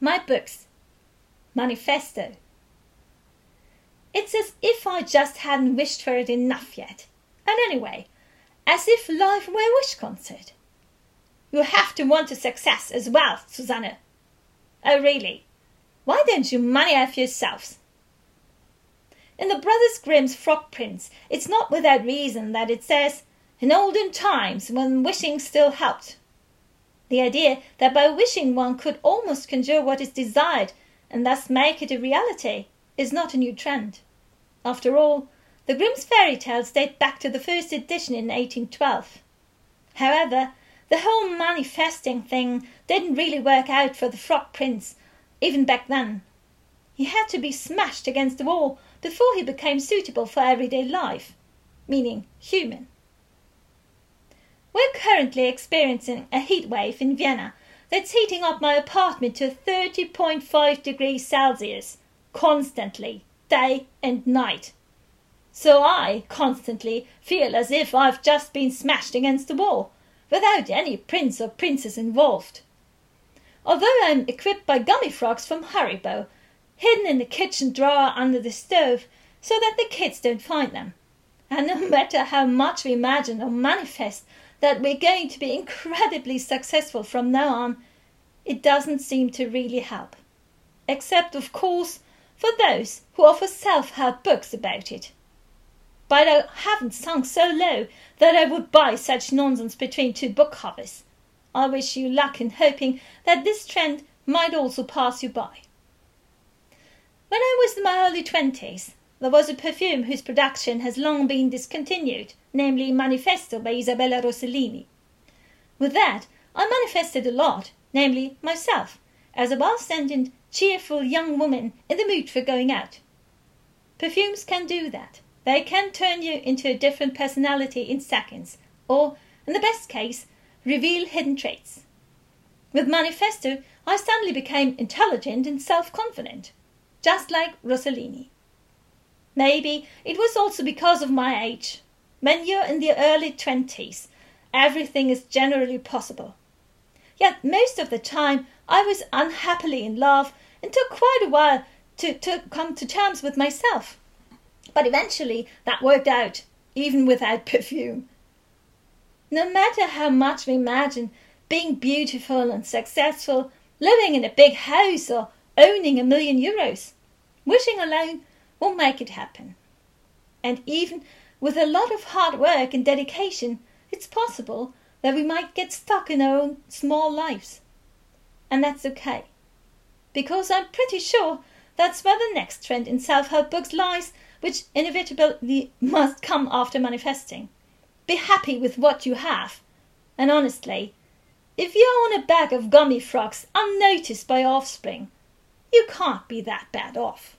my books. Manifesto. It's as if I just hadn't wished for it enough yet. And anyway, as if life were a wish concert. You have to want a success as well, Susanne. Oh, really? Why don't you money off yourselves? In the Brothers Grimm's Frog Prince, it's not without reason that it says, in olden times when wishing still helped. The idea that by wishing one could almost conjure what is desired and thus make it a reality is not a new trend. After all, the Grimm's fairy tales date back to the first edition in 1812. However, the whole manifesting thing didn't really work out for the Frog Prince, even back then. He had to be smashed against the wall before he became suitable for everyday life, meaning human. We're currently experiencing a heat wave in Vienna that's heating up my apartment to 30.5 degrees Celsius constantly, day and night. So I constantly feel as if I've just been smashed against the wall, without any prince or princess involved. Although I'm equipped by gummy frogs from Haribo, hidden in the kitchen drawer under the stove so that the kids don't find them. And no matter how much we imagine or manifest that we're going to be incredibly successful from now on, it doesn't seem to really help. Except, of course, for those who offer self help books about it. But I haven't sunk so low that I would buy such nonsense between two book covers. I wish you luck in hoping that this trend might also pass you by. When I was in my early twenties, there was a perfume whose production has long been discontinued, namely Manifesto by Isabella Rossellini. With that, I manifested a lot, namely myself, as a well-sentient cheerful young woman in the mood for going out. Perfumes can do that. They can turn you into a different personality in seconds, or, in the best case, reveal hidden traits. With Manifesto, I suddenly became intelligent and self confident, just like Rossellini. Maybe it was also because of my age. When you're in the early twenties, everything is generally possible. Yet most of the time I was unhappily in love and took quite a while to, to come to terms with myself. But eventually that worked out, even without perfume. No matter how much we imagine being beautiful and successful, living in a big house, or owning a million euros, wishing alone won't make it happen. And even with a lot of hard work and dedication, it's possible that we might get stuck in our own small lives. And that's okay. Because I'm pretty sure that's where the next trend in self help books lies, which inevitably must come after manifesting. Be happy with what you have. And honestly, if you own a bag of gummy frogs unnoticed by offspring, you can't be that bad off.